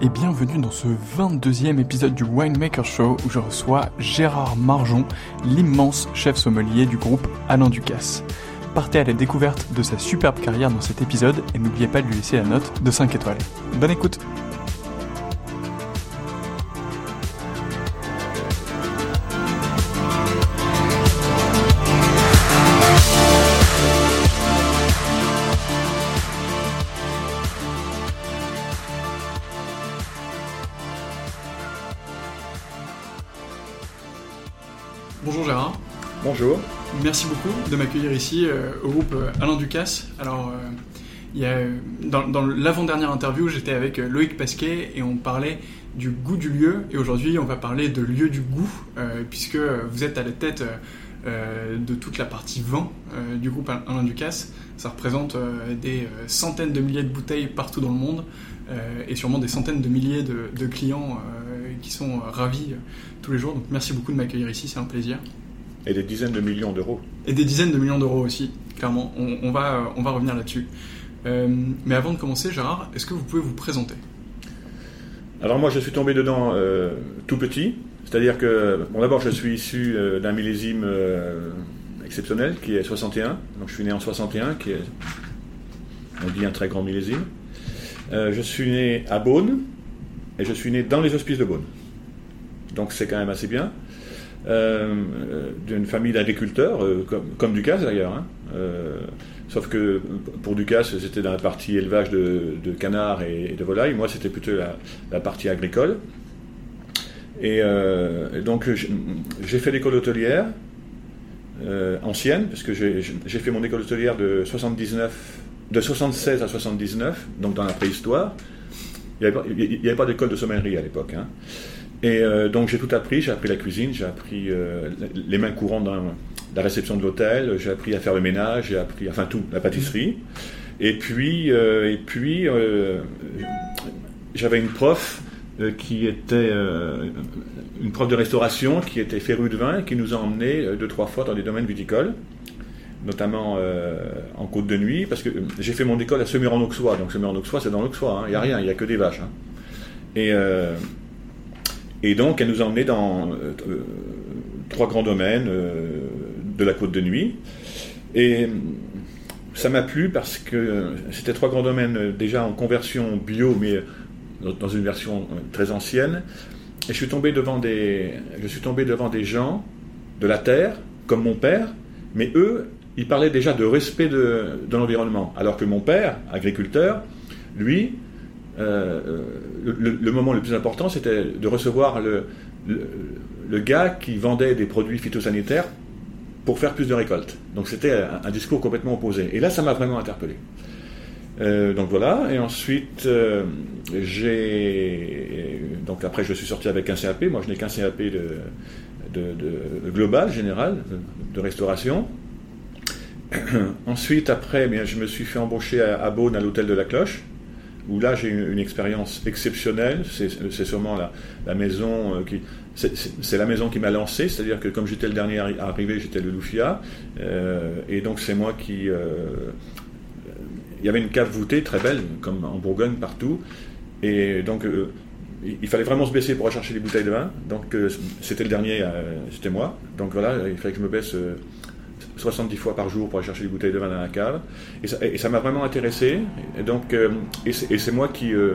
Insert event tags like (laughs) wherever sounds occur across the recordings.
Et bienvenue dans ce 22e épisode du Winemaker Show où je reçois Gérard Marjon, l'immense chef sommelier du groupe Alain Ducasse. Partez à la découverte de sa superbe carrière dans cet épisode et n'oubliez pas de lui laisser la note de 5 étoiles. Bonne écoute Merci beaucoup de m'accueillir ici euh, au groupe euh, Alain Ducasse. Alors, euh, dans, l'avant-dernière interview, j'étais avec Loïc Pasquet et on parlait du goût du lieu. Et aujourd'hui, on va parler de lieu du goût, puisque vous êtes à la tête de toute la partie vin du groupe Alain Ducasse. Ça représente des centaines de milliers de bouteilles partout dans le monde et sûrement des centaines de milliers de, de clients qui sont ravis tous les jours. Donc merci beaucoup de m'accueillir ici, c'est un plaisir. Et des dizaines de millions d'euros. Et des dizaines de millions d'euros aussi, clairement. On, va, on va revenir là-dessus. Euh, mais avant de commencer, Gérard, est-ce que vous pouvez vous présenter? Alors moi, je suis tombé dedans euh, tout petit. C'est-à-dire que, bon d'abord, je suis issu euh, d'un millésime exceptionnel qui est 61. Donc je suis né en 61, qui est, on dit, un très grand millésime. je suis né à Beaune et je suis né dans les hospices de Beaune. Donc c'est quand même assez bien. Euh, d'une famille d'agriculteurs, euh, comme, comme, Ducasse d'ailleurs. Hein. Euh, sauf que pour Ducasse, c'était dans la partie élevage de, canards et, de volailles. Moi, c'était plutôt la, partie agricole. Et donc j'ai fait l'école hôtelière, ancienne, parce que j'ai fait mon école hôtelière de 79, de 76 à 79, donc dans la préhistoire. Il n'y avait, pas d'école de sommellerie à l'époque. Hein. Et donc j'ai tout appris, j'ai appris la cuisine, j'ai appris les mains courantes dans la réception de l'hôtel, j'ai appris à faire le ménage, j'ai appris, enfin tout, la pâtisserie. Et puis, euh, et puis euh, j'avais une prof euh, qui était une prof de restauration qui était férue de vin et qui nous a emmenés deux, trois fois dans des domaines viticoles notamment en côte de nuit, parce que j'ai fait mon école à Semur-en-Auxois. Donc Semur-en-Auxois, c'est dans l'Auxois, hein. il n'y a rien, il n'y a que des vaches. Hein. Et, et donc, elle nous a emmenés dans trois grands domaines de la côte de nuit. Et ça m'a plu parce que c'était trois grands domaines euh, déjà en conversion bio, mais euh, dans une version euh, très ancienne. Et je suis tombé devant des, je suis tombé devant des gens de la terre, comme mon père, mais eux, ils parlaient déjà de respect de, l'environnement, alors que mon père, agriculteur, lui, le, moment le plus important, c'était de recevoir le, gars qui vendait des produits phytosanitaires pour faire plus de récoltes. Donc c'était un, discours complètement opposé. Et là, ça m'a vraiment interpellé. Euh, donc voilà, et ensuite euh, j'ai donc après je suis sorti avec un CAP. Moi, je n'ai qu'un CAP de, global, général, de, restauration. (clears throat) ensuite, après, eh bien, je me suis fait embaucher à, à Beaune à l'hôtel de la Cloche où là j'ai une, une expérience exceptionnelle. C'est sûrement la, maison euh, qui. C'est la maison qui m'a lancé, c'est-à-dire que comme j'étais le dernier à arriver, j'étais le Loufia. Euh, et donc c'est moi qui. Euh, il y avait une cave voûtée très belle, comme en Bourgogne partout. Et donc il fallait vraiment se baisser pour rechercher des bouteilles de vin. Donc c'était le dernier, c'était moi. Donc voilà, il fallait que je me baisse 70 fois par jour pour aller chercher des bouteilles de vin dans la cave. Et ça m'a vraiment intéressé. Et, donc, euh, et c'est moi qui, euh,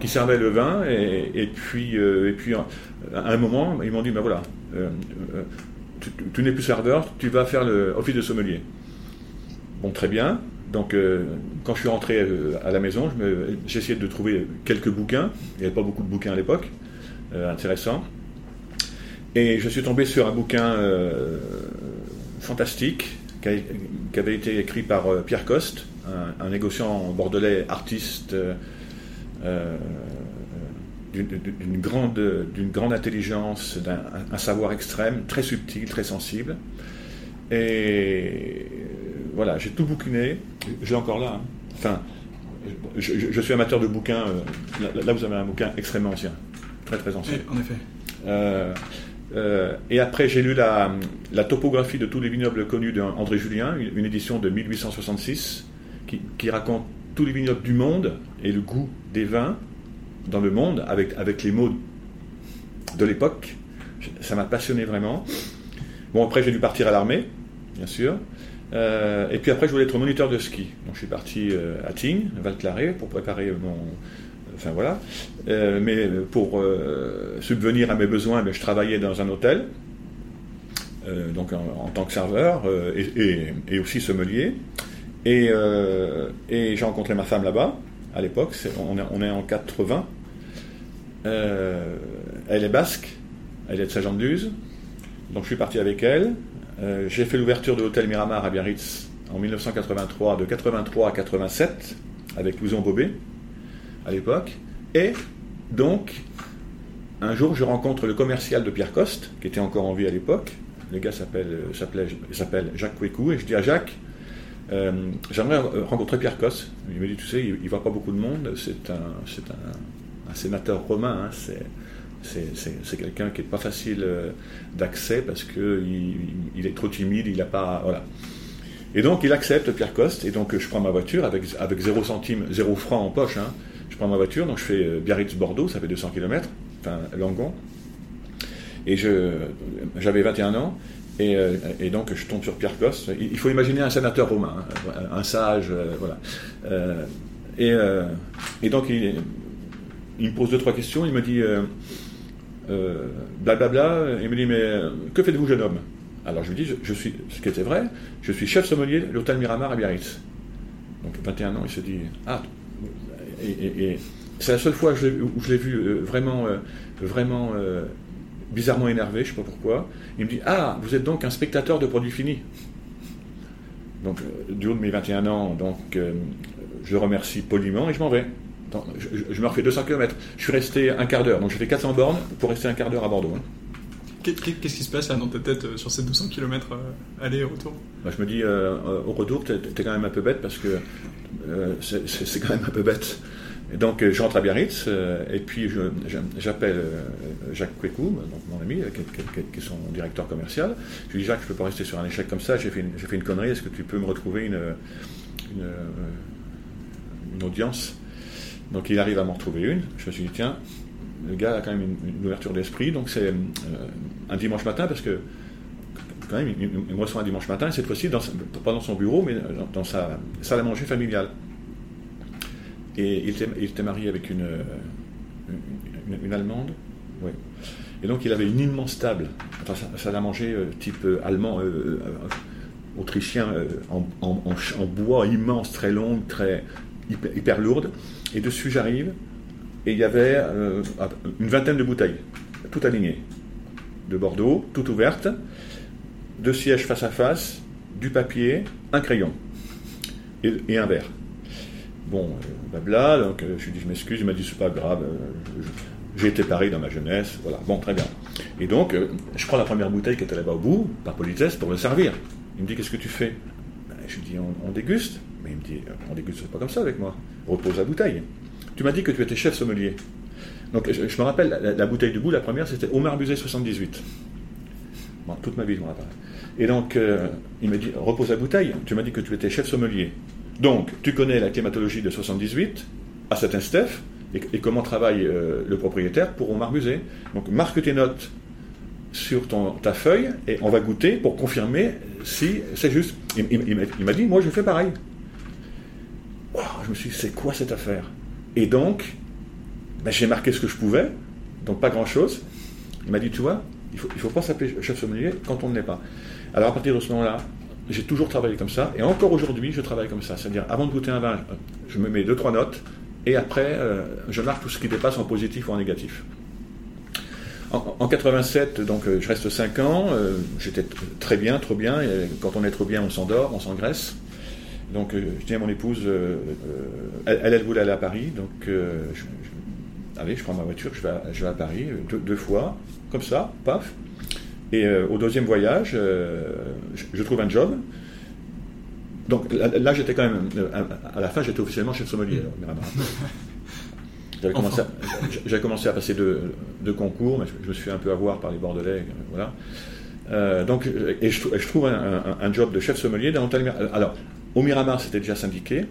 qui servais le vin. Et, puis, euh, et puis à un moment, ils m'ont dit, ben voilà, tu, n'es plus serveur, tu vas faire l'office de sommelier. Bon, très bien. Donc, quand je suis rentré à la maison, j'ai essayé de trouver quelques bouquins. Il n'y avait pas beaucoup de bouquins à l'époque, intéressants. Et je suis tombé sur un bouquin fantastique qui, avait été écrit par euh, Pierre Coste, un, négociant bordelais artiste euh, euh, d'une grande, grande intelligence, d'un savoir extrême, très subtil, très sensible. Et voilà, j'ai tout bouquiné, j'ai encore là. Hein. Enfin, je, suis amateur de bouquins. Là, vous avez un bouquin extrêmement ancien, très très ancien. en effet. Euh, et après, j'ai lu la, topographie de tous les vignobles connus d'André Julien, une, édition de 1866, qui, raconte tous les vignobles du monde et le goût des vins dans le monde, avec, avec les mots de l'époque. Ça m'a passionné vraiment. Bon, après, j'ai dû partir à l'armée, bien sûr. Euh, et puis après, je voulais être moniteur de ski. Donc, je suis parti euh, à Tignes, Val-Claré, pour préparer mon, enfin voilà. Euh, mais pour euh, subvenir à mes besoins, ben, je travaillais dans un hôtel, euh, donc en, tant que serveur et, aussi sommelier. Et, j'ai rencontré ma femme là-bas, à l'époque, on, on, est en 80. elle est basque, elle est de Saint-Jean-de-Luz, donc je suis parti avec elle. j'ai fait l'ouverture de l'hôtel Miramar à Biarritz en 1983, de 83 à 87, avec Louison Bobet l'époque. Et donc, un jour, je rencontre le commercial de Pierre Coste, qui était encore en vie à l'époque. Le gars s'appelle, s'appelle Jacques Couécou. Et je dis à Jacques, euh, j'aimerais rencontrer Pierre Coste. Il me dit, tu sais, il voit pas beaucoup de monde. C'est un, c'est un, sénateur romain. Hein. C'est, c'est, quelqu'un qui n'est pas facile euh, d'accès parce qu'il il est trop timide, il n'a pas. Voilà. Et donc il accepte Pierre Coste, et donc je prends ma voiture avec, avec 0 centime, 0 franc en poche, hein, prends ma voiture, donc je fais euh, Biarritz-Bordeaux, ça fait 200 km, enfin Langon. Et j'avais 21 ans, euh, et, donc je tombe sur Pierre Coste. Il faut imaginer un sénateur romain, hein, un sage, euh, voilà. et, donc il, me pose deux, trois questions, il me dit blablabla, bla, bla, il me dit mais que faites-vous jeune homme? Alors je lui dis, je, suis, ce qui était vrai, je suis chef sommelier de l'hôtel Miramar à Biarritz. Donc 21 ans, il se dit, ah, et, c'est la seule fois où je l'ai vu euh, vraiment, euh, vraiment euh, bizarrement énervé, je ne sais pas pourquoi. Il me dit Ah, vous êtes donc un spectateur de produits finis Donc, du haut de mes 21 ans, donc, je remercie poliment et je m'en vais. je, me refais 200 km. Je suis resté un quart d'heure. Donc, j'ai fait 400 bornes pour rester un quart d'heure à Bordeaux. Hein. Qu'est-ce qui se passe là dans ta tête euh, sur ces 200 km euh, aller et retour bah, Je me dis, euh, au retour, tu es, quand même un peu bête parce que c'est quand même un peu bête. Donc je rentre à Biarritz et puis j'appelle Jacques Quécou, donc mon ami, qui, est son directeur commercial. Je lui dis Jacques, je ne peux pas rester sur un échec comme ça, j'ai fait, une connerie, est-ce que tu peux me retrouver une, une, une audience? Donc il arrive à m'en retrouver une. Je me suis dit tiens, le gars a quand même une, ouverture d'esprit, donc c'est euh, un dimanche matin, parce que quand même, il, me reçoit un dimanche matin, et cette fois-ci, pas dans son bureau, mais dans, sa salle à manger familiale. Et il était, marié avec une, Allemande. Et donc il avait une immense table, enfin salle à manger euh, type euh, allemand, autrichien, en, bois immense, très longue, très hyper lourde. Et dessus j'arrive, et il y avait euh, une vingtaine de bouteilles, toutes alignées, de Bordeaux, toutes ouvertes, deux sièges face à face, du papier, un crayon et, un verre. Bon, euh, blabla, donc euh, je lui dis je m'excuse, il m'a dit c'est pas grave, j'ai été pareil dans ma jeunesse, voilà, bon, très bien. Et donc, je prends la première bouteille qui était là-bas au bout, par politesse, pour me servir. Il me dit qu'est-ce que tu fais? Ben, Je lui dis on, déguste. Mais il me dit on déguste pas comme ça avec moi, repose la bouteille. Tu m'as dit que tu étais chef sommelier. Donc je, me rappelle, la, bouteille du bout, la première, c'était Omar Buzet 78. Bon, toute ma vie, je m'en rappelle. Et donc, euh, il m'a dit, repose la bouteille, tu m'as dit que tu étais chef sommelier. Donc, tu connais la climatologie de 78, à cet Steph, et, comment travaille euh, le propriétaire pour Omar Buzet. Donc, marque tes notes sur ta feuille, et on va goûter pour confirmer si c'est juste. Il, m'a dit, moi je fais pareil. je me suis dit, c'est quoi cette affaire? Et donc, ben, j'ai marqué ce que je pouvais, donc pas grand-chose. Il m'a dit, tu vois, il ne faut, pas s'appeler chef sommelier quand on ne l'est pas. Alors à partir de ce moment-là, j'ai toujours travaillé comme ça, et encore aujourd'hui, je travaille comme ça. C'est-à-dire, avant de goûter un vin, je me mets deux, trois notes, et après, euh, je marque tout ce qui dépasse en positif ou en négatif. En, 87, donc euh, je reste 5 ans, euh, j'étais très bien, trop bien, et quand on est trop bien, on s'endort, on s'engraisse. Donc euh, je dis à mon épouse, euh, euh, elle, elle, voulait aller à Paris, donc je, allez, je prends ma voiture, je vais à, je vais à Paris deux, fois, comme ça, paf. Et au deuxième voyage, je, trouve un job. Donc là, j'étais quand même, à la fin, j'étais officiellement chef sommelier. (laughs) J'avais commencé, à, commencé à passer deux, concours, mais je, me suis fait un peu avoir par les Bordelais. Voilà. donc, et je, trouve un, job de chef sommelier dans. Alors, au Miramar, c'était déjà syndiqué.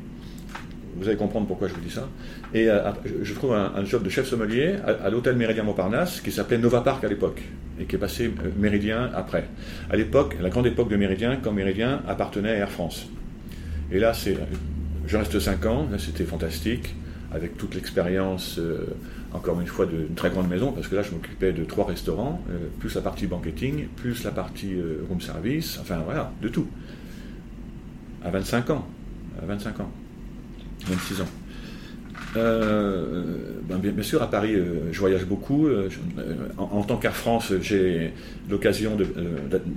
Vous allez comprendre pourquoi je vous dis ça. Et euh, je trouve un, job de chef sommelier à, l'hôtel Méridien Montparnasse, qui s'appelait Nova Park à l'époque, et qui est passé euh, Méridien après. À l'époque, la grande époque de Méridien, quand Méridien appartenait à Air France. Et là, c'est, je reste 5 ans, c'était fantastique, avec toute l'expérience, euh, encore une fois, d'une très grande maison, parce que là je m'occupais de trois restaurants, plus la partie banqueting, plus la partie room service, enfin voilà, de tout à 25 ans. À 25 ans. 26 ans. Euh, ben bien, sûr, à Paris, euh, je voyage beaucoup. Euh, en, tant qu'Air France, j'ai l'occasion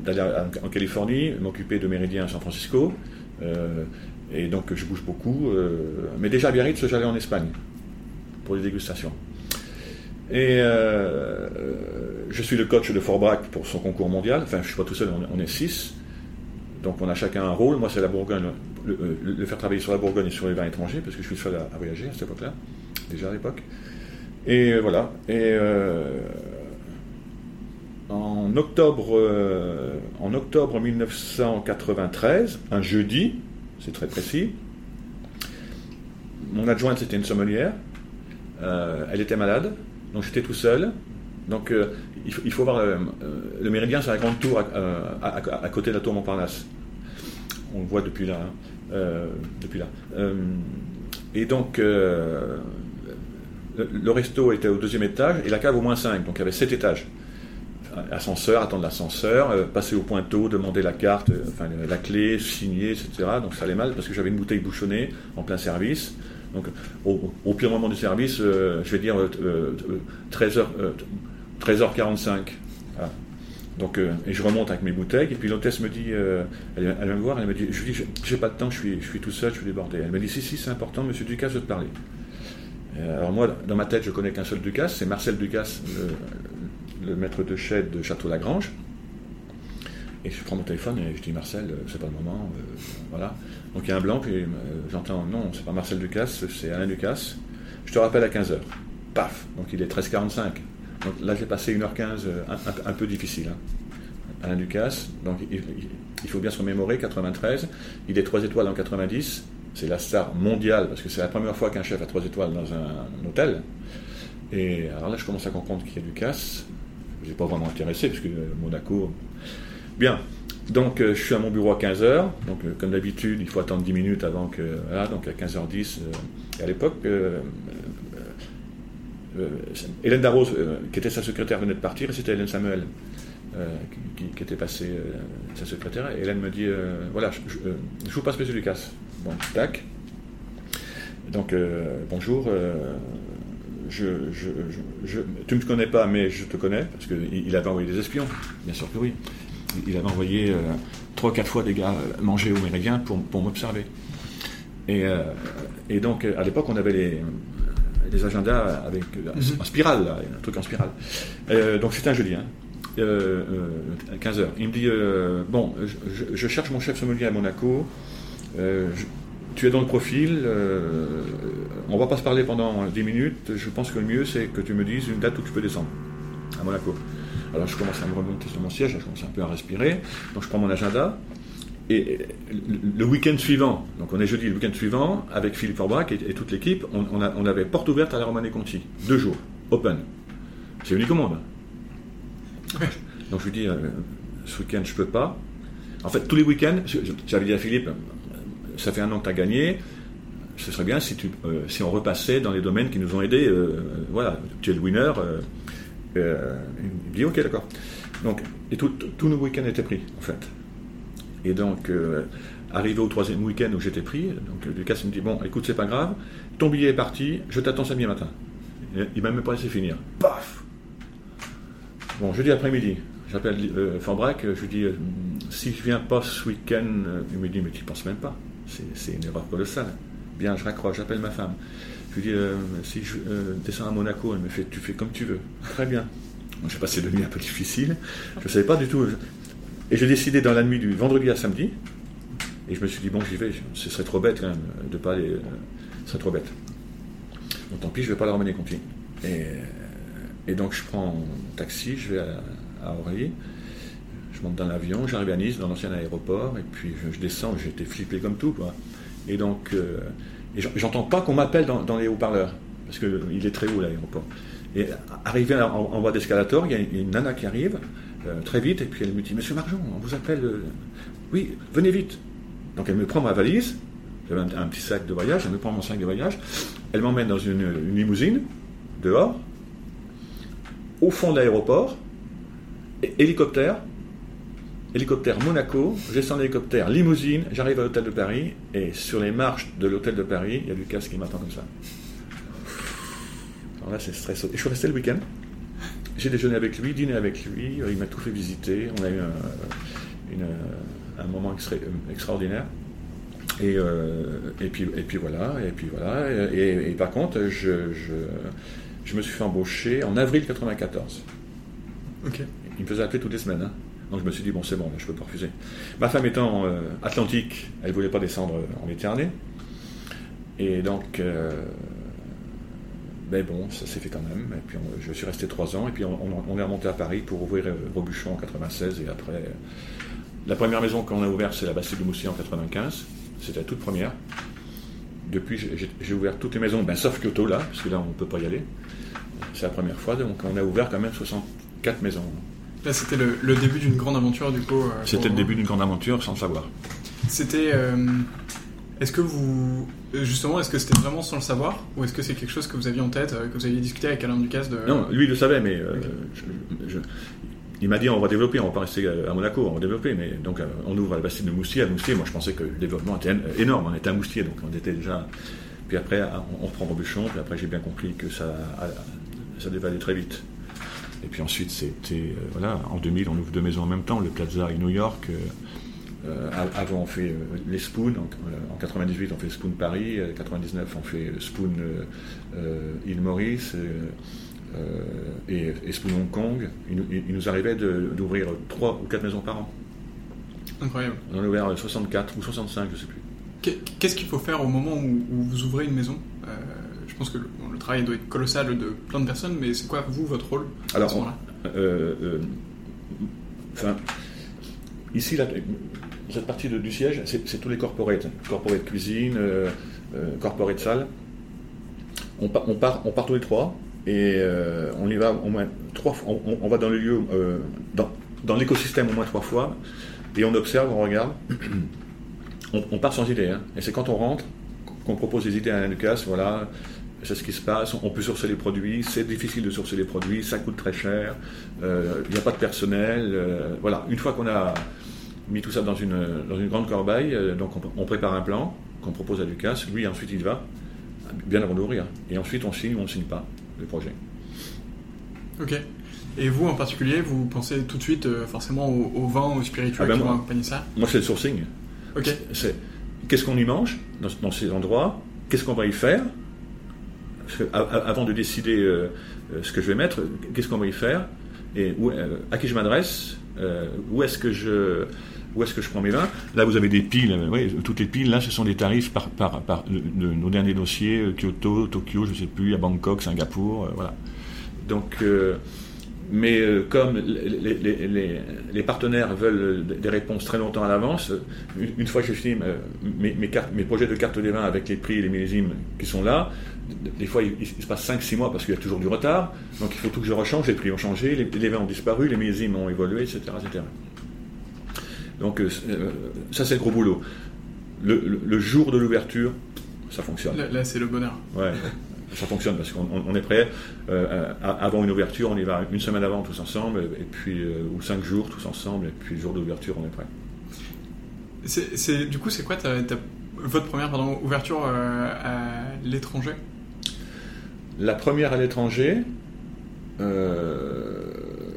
d'aller en Californie, m'occuper de Méridien à San Francisco. et donc, je bouge beaucoup. mais déjà à Biarritz, j'allais en Espagne pour les dégustations. Et je suis le coach de Fort Bragg pour son concours mondial. Enfin, je ne suis pas tout seul, on, on est six. Donc on a chacun un rôle. Moi, c'est la Bourgogne, le, faire travailler sur la Bourgogne et sur les vins étrangers, parce que je suis seul à, voyager à cette époque-là, déjà à l'époque. Et voilà. Et euh, en octobre, euh, en octobre 1993, un jeudi, c'est très précis, mon adjointe c'était une sommelière. Euh, elle était malade, donc j'étais tout seul. Donc il faut, voir, euh, le Méridien, c'est la grande tour à, côté de la tour Montparnasse. On le voit depuis là. Hein. Euh, depuis là. Euh, et donc, le, resto était au deuxième étage et la cave au moins 5, donc il y avait sept étages. Ascenseur, attendre l'ascenseur, passer au pointeau, demander la carte, enfin la clé, signer, etc. Donc ça allait mal parce que j'avais une bouteille bouchonnée en plein service. Donc au, pire moment du service, je vais dire 13h, 13h45. Voilà. Donc, euh, et je remonte avec mes bouteilles, et puis l'hôtesse me dit, euh, elle, elle vient me voir, elle me dit, je dis, j'ai pas de temps, je suis, je suis tout seul, je suis débordé. Elle me dit, si, si, c'est important, monsieur Ducasse veut te parler. Euh, alors moi, dans ma tête, je connais qu'un seul Ducasse, c'est Marcel Ducasse, le, maître de chède de Château-Lagrange. Et je prends mon téléphone et je dis, Marcel, c'est pas le moment, voilà. Donc il y a un blanc, puis j'entends, non, c'est pas Marcel Ducasse, c'est Alain Ducasse. Je te rappelle à 15h. Paf Donc il est 13h45. Donc là, j'ai passé 1h15 euh, un, un- peu difficile. hein. Alain Ducasse, donc il, faut bien se remémorer, 93, il est 3 étoiles en 90, c'est la star mondiale, parce que c'est la première fois qu'un chef a 3 étoiles dans un, hôtel. Et alors là, je commence à comprendre qu'il y a Ducasse. Je n'ai pas vraiment intéressé, parce que euh, Monaco. Bien, donc euh, je suis à mon bureau à 15h, donc comme d'habitude, il faut attendre 10 minutes avant que. Voilà, donc à 15h10, euh, et à l'époque, Hélène Darroze, euh, qui était sa secrétaire, venait de partir, et c'était Hélène Samuel euh, qui, était passée euh, sa secrétaire. Et Hélène me dit euh, voilà, je, euh, vous passe M. Lucas. Bon, tac. Donc, euh, bonjour. euh, tu ne me connais pas, mais je te connais, parce qu'il il avait envoyé des espions, bien sûr que oui. Il avait envoyé euh, trois, quatre fois des gars euh, manger au Méridien pour, m'observer. Et, euh, donc, euh, à l'époque, on avait les, les agendas avec euh, Mhm. en spirale, là, un truc en spirale. Euh, donc, c'était un jeudi, hein, euh, euh, 15h. Il me dit Bon, je, cherche mon chef sommelier à Monaco. Je- tu es dans le profil. on va pas se parler pendant 10 minutes. Je pense que le mieux, c'est que tu me dises une date où tu peux descendre à Monaco. Alors, je commence à me remonter sur mon siège, je commence un peu à respirer. Donc, je prends mon agenda. Et le- week-end suivant, donc on est jeudi, le week-end suivant, avec Philippe Forbrac et, toute l'équipe, on, avait porte ouverte à la Romane Conti. Deux jours, open. Au monde. Ouais. Donc je lui dis, euh, ce week-end je peux pas. En fait, tous les week-ends, j'avais dit à Philippe, ça fait un an que tu as gagné, ce serait bien euh, si on repassait dans les domaines qui nous ont aidés. euh, voilà, tu es le winner. il me dit, ok, d'accord. Donc, et tous nos week-ends étaient pris, en fait. Et donc, euh, arrivé au troisième week-end où j'étais pris, donc euh, Lucas me dit Bon, écoute, c'est pas grave, ton billet est parti, je t'attends samedi matin. Il m'a même pas laissé finir. Paf Bon, jeudi après-midi, j'appelle euh, Forbrac, je lui dis euh, Si je viens pas ce week-end, il me dit Mais tu penses même pas, c'est une erreur colossale. Bien, je raccroche, j'appelle ma femme. Je lui dis Si je descends à Monaco, elle me fait Tu fais comme tu veux. Très bien. J'ai passé deux nuits un peu difficiles, je ne savais pas du tout. Et j'ai décidé dans la nuit du vendredi à samedi, et je me suis dit, bon, j'y vais, ce serait trop bête quand même de pas aller. euh, ce serait trop bête. Donc tant pis, je vais pas la ramener Conti. Et, euh, et donc je prends un taxi, je vais à, à Orly, je monte dans l'avion, j'arrive à Nice, dans l'ancien aéroport, et puis je, je descends, j'étais flippé comme tout, quoi. Et donc, euh, j'entends pas qu'on m'appelle dans, les haut-parleurs, parce qu'il est très haut l'aéroport. Et arrivé en, en voie d'escalator, il y a une nana qui arrive, euh, très vite, et puis elle me dit Monsieur Marjon, on vous appelle. euh, oui, venez vite. Donc elle me prend ma valise, j'avais un, petit sac de voyage, elle me prend mon sac de voyage, elle m'emmène dans une, limousine, dehors, au fond de l'aéroport, hélicoptère, hélicoptère Monaco, je descends l'hélicoptère, limousine, j'arrive à l'hôtel de Paris, et sur les marches de l'hôtel de Paris, il y a Lucas qui m'attend comme ça. Alors là, c'est stressant. Et je suis resté le week-end. J'ai déjeuné avec lui, dîné avec lui, il m'a tout fait visiter, on a eu un, une- un moment extra- extraordinaire. Et, euh, et, puis, et puis voilà, et puis voilà. Et, et- et par contre, je, je, je me suis fait embaucher en avril 94. Ok. Il me faisait appeler toutes les semaines. hein. Donc je me suis dit, bon, c'est bon, là, je peux pas refuser. Ma femme étant euh, atlantique, elle voulait pas descendre en Méditerranée. Et donc, euh, ben bon, ça s'est fait quand même. Et puis on- je suis resté trois ans. Et puis on, est remonté à Paris pour ouvrir euh, Robuchon en 96. Et après, euh, la première maison qu'on a ouverte, c'est la Bastille de Moussy en 95. C'était la toute première. Depuis, j'ai- ouvert toutes les maisons, ben, sauf Kyoto là, parce que là, on ne peut pas y aller. C'est la première fois. Donc on a ouvert quand même 64 maisons. Là, c'était le, le début d'une grande aventure, du coup. euh, C'était le début d'une grande aventure sans le savoir. C'était. euh, est-ce que vous. Euh, Justement, est-ce que c'était vraiment sans le savoir Ou est-ce que c'est quelque chose que vous aviez en tête, euh, que vous aviez discuté avec Alain Ducasse de... Non, lui il le savait, mais euh, je- je- il m'a dit on va développer, on va pas rester à Monaco, on va développer. Mais donc on ouvre la Bastille de Moustier. À Moustier, moi je pensais que le développement était énorme. On était à Moustier, donc on était déjà. Puis après, on, on reprend Robuchon. Puis après, j'ai bien compris que ça, ça devait aller très vite. Et puis ensuite, c'était, voilà, en 2000, on ouvre deux maisons en même temps, le Plaza et New York. Avant, on fait les Spoon. En, 98, on fait Spoon Paris. En 99, on fait Spoon Île Maurice. Et, Spoon Hong Kong. Il, nous arrivait d'ouvrir trois ou quatre maisons par an. Incroyable. On en a ouvert 64 ou 65, je ne sais plus. Qu'est-ce qu'il faut faire au moment où, vous ouvrez une maison? Euh, Je pense que le, travail doit être colossal de plein de personnes, mais c'est quoi, vous, votre rôle Alors, à ce là euh, euh, enfin, ici, cette partie du siège, c'est tous les corporates. Corporate cuisine, corporate salle. On, on, part, on part tous les trois et on y va au moins trois fois. On, va dans le lieu, dans, dans l'écosystème au moins trois fois et on observe, on regarde. (clears throat) on, part sans idée. Hein. Et c'est quand on rentre qu'on propose des idées à Lucas, voilà, c'est ce qui se passe, on peut sourcer les produits, c'est difficile de sourcer les produits, ça coûte très cher, euh, il n'y a pas de personnel. Euh, voilà, une fois qu'on a mis tout ça dans une, dans une grande corbeille, euh, donc on, prépare un plan qu'on propose à Lucas, lui ensuite il va, bien avant d'ouvrir. Et ensuite on signe ou on ne signe pas le projet. Ok. Et vous en particulier, vous pensez tout de suite forcément au, vin, au spirituel ah ben qui vont accompagner ça Moi c'est le sourcing. C'est qu'est-ce qu'on y mange dans, ces endroits, qu'est-ce qu'on va y faire? avant de décider euh, euh, ce que je vais mettre, qu'est-ce qu'on va y faire? Et euh, à qui je m'adresse, où est-ce que je où est-ce que je prends mes vins Là, vous avez des piles. toutes les piles, là, ce sont des tarifs par, par, par de, nos derniers dossiers Kyoto, Tokyo, je ne sais plus, à Bangkok, Singapour, voilà. Donc, mais euh, comme les, partenaires veulent des réponses très longtemps à l'avance, une, fois que j'ai fini mes, mes, projets de carte des vins avec les prix et les millésimes qui sont là, des fois il, se passe 5-6 mois parce qu'il y a toujours du retard, donc il faut tout que je rechange, les prix ont changé, les, vins ont disparu, les millésimes ont évolué, etc. etc. Donc euh, euh, ça c'est le gros boulot. Le, jour de l'ouverture, ça fonctionne. Là, là c'est le bonheur. Ouais ça fonctionne parce qu'on est prêt. Euh, avant une ouverture, on y va une semaine avant tous ensemble, et puis euh, ou cinq jours tous ensemble, et puis le jour d'ouverture, on est prêt. C'est du coup, c'est quoi votre première pardon, ouverture euh, à l'étranger? La première à l'étranger,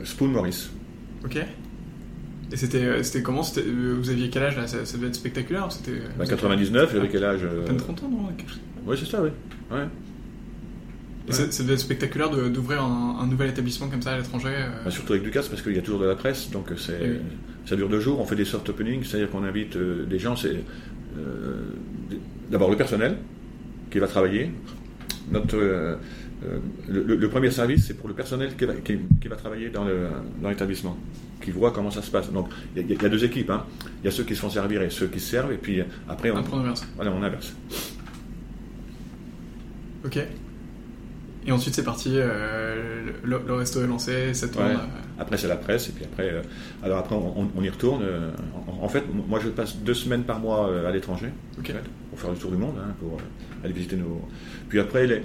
Spoon Maurice. Ok. Et c'était, c'était comment? Vous aviez quel âge là? Ça, devait être spectaculaire c'était, bah, 99, j'avais quel âge 30 ans, non? Oui, c'est ça, oui. Ouais. Ça, devait être spectaculaire d'ouvrir un, nouvel établissement comme ça à l'étranger. Euh. Bah, surtout avec Ducasse, parce qu'il y a toujours de la presse, donc c'est, ça dure deux jours. On fait des soft openings, c'est-à-dire qu'on invite euh, des gens. C'est euh, d'abord le personnel qui va travailler. Notre, le, premier service, c'est pour le personnel qui va, qui, va travailler dans, le, l'établissement, qui voit comment ça se passe. Donc il y, a deux équipes. Hein. Il y a ceux qui se font servir et ceux qui se servent, et puis après on, on inverse. Voilà, on inverse. Ok. Et ensuite, c'est parti, euh, le, resto est lancé, ça tourne. Euh. Après, c'est la presse, et puis après, euh, alors après, on, y retourne. En, fait, moi, je passe deux semaines par mois à l'étranger, pour faire le tour du monde, hein, pour aller visiter nos. Puis après, les,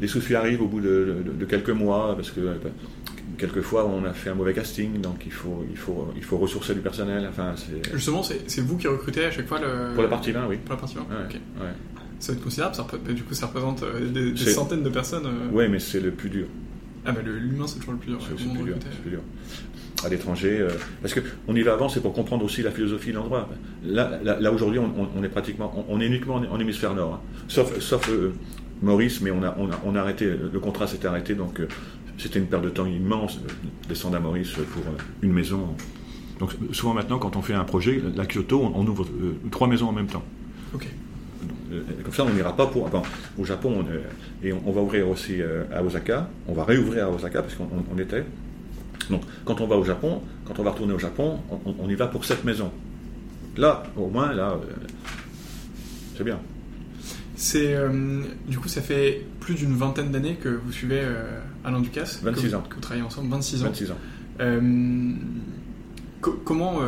les soucis arrivent au bout de, quelques mois, parce que quelquefois, on a fait un mauvais casting, donc il faut, il faut, il faut ressourcer du personnel. Enfin, Justement, c'est vous qui recrutez à chaque fois le. Pour la partie 20, oui. Pour la partie 20, ok. Ça va être considérable, ça, du coup ça représente euh, des, centaines de personnes. Euh. Oui, mais c'est le plus dur. Ah, mais l'humain c'est toujours le plus dur. C'est le plus, plus, dur. À l'étranger, euh, parce qu'on y va avant, c'est pour comprendre aussi la philosophie de l'endroit. Là, là, aujourd'hui, on, est pratiquement, on, est uniquement en, hémisphère nord, hein. sauf, sauf Maurice, mais on a, on a, arrêté, le contrat s'était arrêté, donc c'était une perte de temps immense de descendre à Maurice pour une maison. Donc souvent maintenant, quand on fait un projet, la Kyoto, on, on ouvre trois maisons en même temps. Ok. Euh, comme ça, on n'ira pas pour. au Japon, et on, va ouvrir aussi euh, à Osaka. On va réouvrir à Osaka parce qu'on était. Donc, quand on va au Japon, quand on va retourner au Japon, on, y va pour cette maison. Là, au moins, là, euh, c'est bien. C'est du coup, ça fait plus d'une vingtaine d'années que vous suivez Alain Ducasse. 26 ans. Que vous travaillez ensemble, 26 ans. 26 ans. comment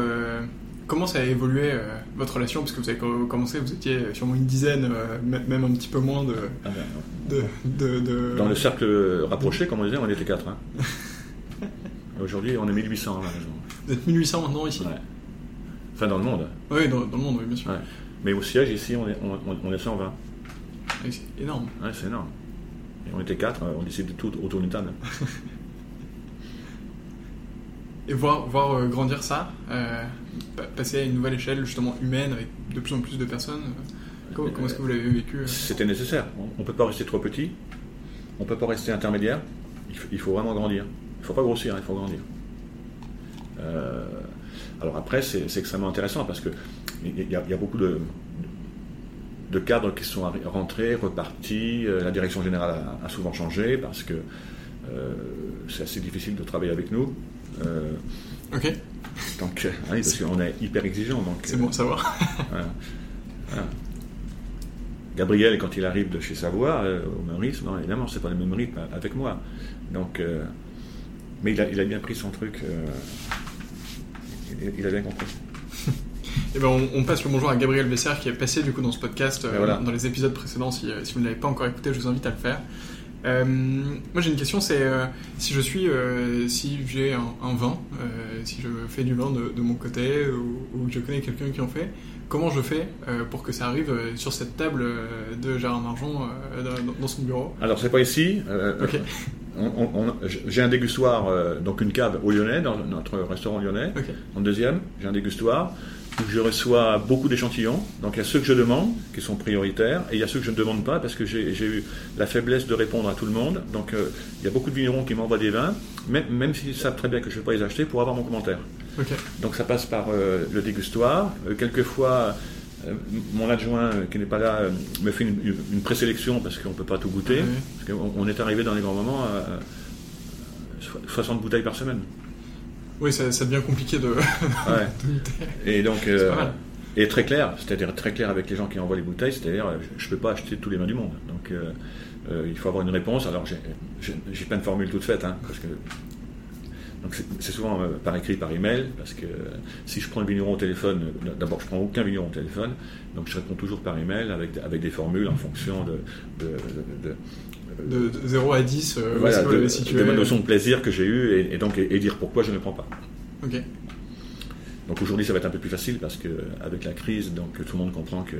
Comment ça a évolué euh, votre relation? Parce que vous avez commencé, vous étiez sûrement une dizaine, euh, même un petit peu moins de, ah ben, de, de, Dans le cercle rapproché, comme on disait, on était quatre. Hein. (laughs) Aujourd'hui, on est 1800 à la maison. Vous êtes 1800 maintenant ici? Enfin, dans le monde. Oui, dans, le monde, oui, bien sûr. Mais au siège, ici, on est, on, est 120. C'est énorme. Ouais, c'est énorme. Et on était quatre, on décide de tout autour d'une table. et voir, voir grandir ça, passer à une nouvelle échelle justement humaine avec de plus en plus de personnes. comment, est-ce que vous l'avez vécu C'était nécessaire. On ne peut pas rester trop petit, on ne peut pas rester intermédiaire. Il faut, vraiment grandir. Il ne faut pas grossir, il faut grandir. alors après, c'est extrêmement intéressant parce que il y, a beaucoup de, de cadres qui sont rentrés, repartis. Euh, la direction générale a, souvent changé parce que euh, c'est assez difficile de travailler avec nous. Euh, ok. Donc, oui, parce qu'on est hyper exigeant. C'est bon à savoir. (laughs) Gabriel, quand il arrive de chez Savoie, au Maurice, non, évidemment, c'est pas le même rythme avec moi. Donc, mais il a, il a, bien pris son truc. il, il a bien compris. Eh ben, on, passe le bonjour à Gabriel Besser qui est passé du coup dans ce podcast euh, dans les épisodes précédents. Si, euh, si vous ne l'avez pas encore écouté, je vous invite à le faire. Euh, moi j'ai une question, c'est si je suis, si j'ai un, vin, si je fais du vin de, mon côté ou, que je connais quelqu'un qui en fait, comment je fais pour que ça arrive sur cette table de Gérard Marjon dans, son bureau Alors c'est pas ici. j'ai un dégustoir, donc une cave au Lyonnais, dans notre restaurant lyonnais. En deuxième, j'ai un dégustoir où je reçois beaucoup d'échantillons. Donc il y a ceux que je demande, qui sont prioritaires, et il y a ceux que je ne demande pas, parce que j'ai eu la faiblesse de répondre à tout le monde. Donc euh, il y a beaucoup de vignerons qui m'envoient des vins, même, même s'ils savent très bien que je ne vais pas les acheter, pour avoir mon commentaire. Donc ça passe par euh, le dégustoir. Euh, quelquefois, mon adjoint, qui n'est pas là, me fait une, présélection, parce qu'on ne peut pas tout goûter. Parce qu'on est arrivé dans les grands moments à 60 bouteilles par semaine. Oui, ça, devient compliqué de. (laughs) ouais. et donc, euh, et très clair, c'est-à-dire très clair avec les gens qui envoient les bouteilles, c'est-à-dire je ne peux pas acheter tous les vins du monde. Donc, euh, euh, il faut avoir une réponse. Alors, j'ai pas une formule toute faite, hein, parce que. Donc, c'est souvent par écrit, par email, parce que si je prends le vigneron au téléphone, d'abord, je prends aucun vigneron au téléphone, donc je réponds toujours par email avec, avec des formules en fonction de, de de, 0 à 10, euh, voilà, de, de, ma notion de plaisir que j'ai eue et, donc et, dire pourquoi je ne prends pas. Ok. Donc aujourd'hui, ça va être un peu plus facile parce que avec la crise, donc tout le monde comprend que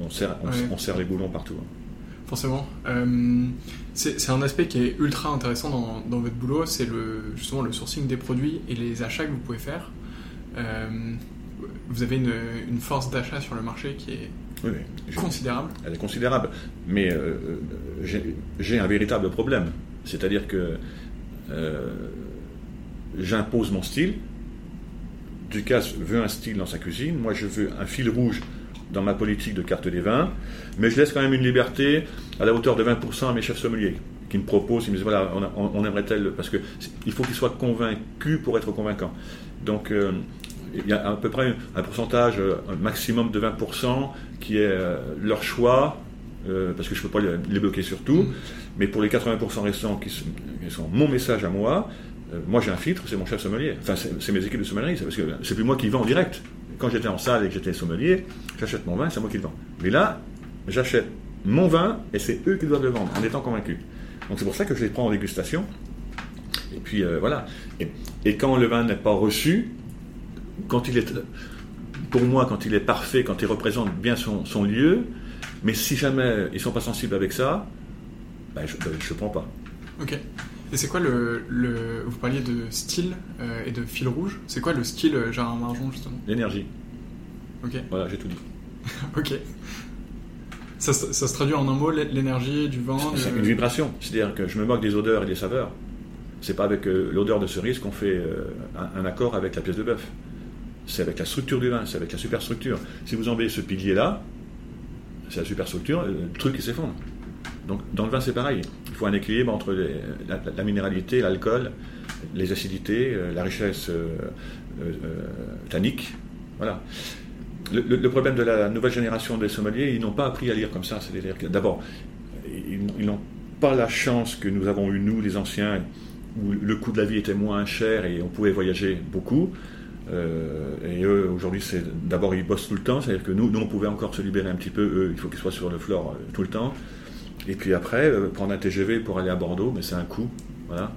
on, serre, on, serre les boulons partout. Hein. Forcément. Euh, c'est un aspect qui est ultra intéressant dans, dans votre boulot, c'est le, justement le sourcing des produits et les achats que vous pouvez faire. Euh, vous avez une, une force d'achat sur le marché qui est oui, considérable. Elle est considérable. Mais euh, j'ai un véritable problème. C'est-à-dire que euh, j'impose mon style. Ducasse veut un style dans sa cuisine. Moi, je veux un fil rouge dans ma politique de carte des vins. Mais je laisse quand même une liberté à la hauteur de 20% à mes chefs sommeliers qui me proposent, ils me disent voilà, on, aimerait tel. Parce qu'il faut qu'ils soient convaincus pour être convaincants. Donc, euh, il y a à peu près un pourcentage, un maximum de 20% qui est euh, leur choix, euh, parce que je ne peux pas les, bloquer sur tout, mm. mais pour les 80% restants qui sont, mon message à moi, euh, moi j'ai un filtre, c'est mon chef sommelier. Enfin, c'est mes équipes de sommelier, parce que c'est plus moi qui vends en direct. Quand j'étais en salle et que j'étais sommelier, j'achète mon vin, c'est moi qui le vends. Mais là, j'achète mon vin et c'est eux qui doivent le vendre, en étant convaincus. Donc c'est pour ça que je les prends en dégustation. Et puis voilà. Et, et quand le vin n'est pas reçu, quand il est pour moi, quand il est parfait, quand il représente bien son, lieu, mais si jamais ils sont pas sensibles avec ça, ben je ne prends pas. Ok. Et c'est quoi le, Vous parliez de style euh, et de fil rouge. C'est quoi le style euh, Gérard Marjon, justement? L'énergie. Ok. Voilà, j'ai tout dit. (laughs) ok. Ça, se traduit en un mot, l'énergie du vent C'est une vibration. C'est-à-dire que je me moque des odeurs et des saveurs. C'est pas avec euh, l'odeur de cerise qu'on fait un, accord avec la pièce de bœuf c'est avec la structure du vin, c'est avec la superstructure. Si vous enlevez ce pilier-là, c'est la superstructure, le truc s'effondre. Donc dans le vin, c'est pareil. Il faut un équilibre entre la, minéralité, l'alcool, les acidités, euh, la richesse euh, euh, tannique. Voilà. Le, problème de la nouvelle génération des sommeliers, ils n'ont pas appris à lire comme ça. C'est-à-dire que d'abord, ils, n'ont pas la chance que nous avons eu, nous, les anciens, où le coût de la vie était moins cher et on pouvait voyager beaucoup. Euh, et eux, aujourd'hui, c'est d'abord ils bossent tout le temps, c'est-à-dire que nous, nous, on pouvait encore se libérer un petit peu. Eux, il faut qu'ils soient sur le floor euh, tout le temps. Et puis après, euh, prendre un TGV pour aller à Bordeaux, mais c'est un coût, voilà.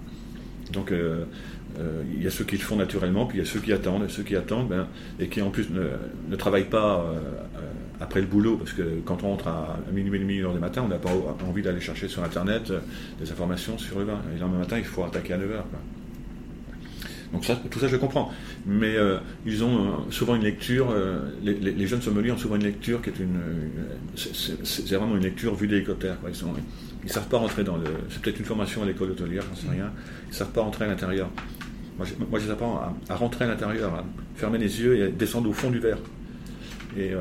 Donc il y a ceux qui le font naturellement, puis il y a ceux qui attendent, et ceux qui attendent, ben, et qui en plus ne, travaillent pas après le boulot, parce que quand on rentre à, minuit et demi, une heure du matin, on n'a pas envie d'aller chercher sur Internet des informations sur le vin. Et le matin, il faut attaquer à 9h. Donc ça, tout ça, je comprends. Mais euh, ils ont euh, souvent une lecture, euh, les, jeunes sommeliers ont souvent une lecture qui est une... c'est vraiment une lecture vue d'hélicoptère. Ils ne ils savent pas rentrer dans le... C'est peut-être une formation à l'école hôtelière, j'en sais rien. Ils ne savent pas rentrer à l'intérieur. Moi, je, moi, les apprends à, à, rentrer à l'intérieur, à fermer les yeux et à descendre au fond du verre. Et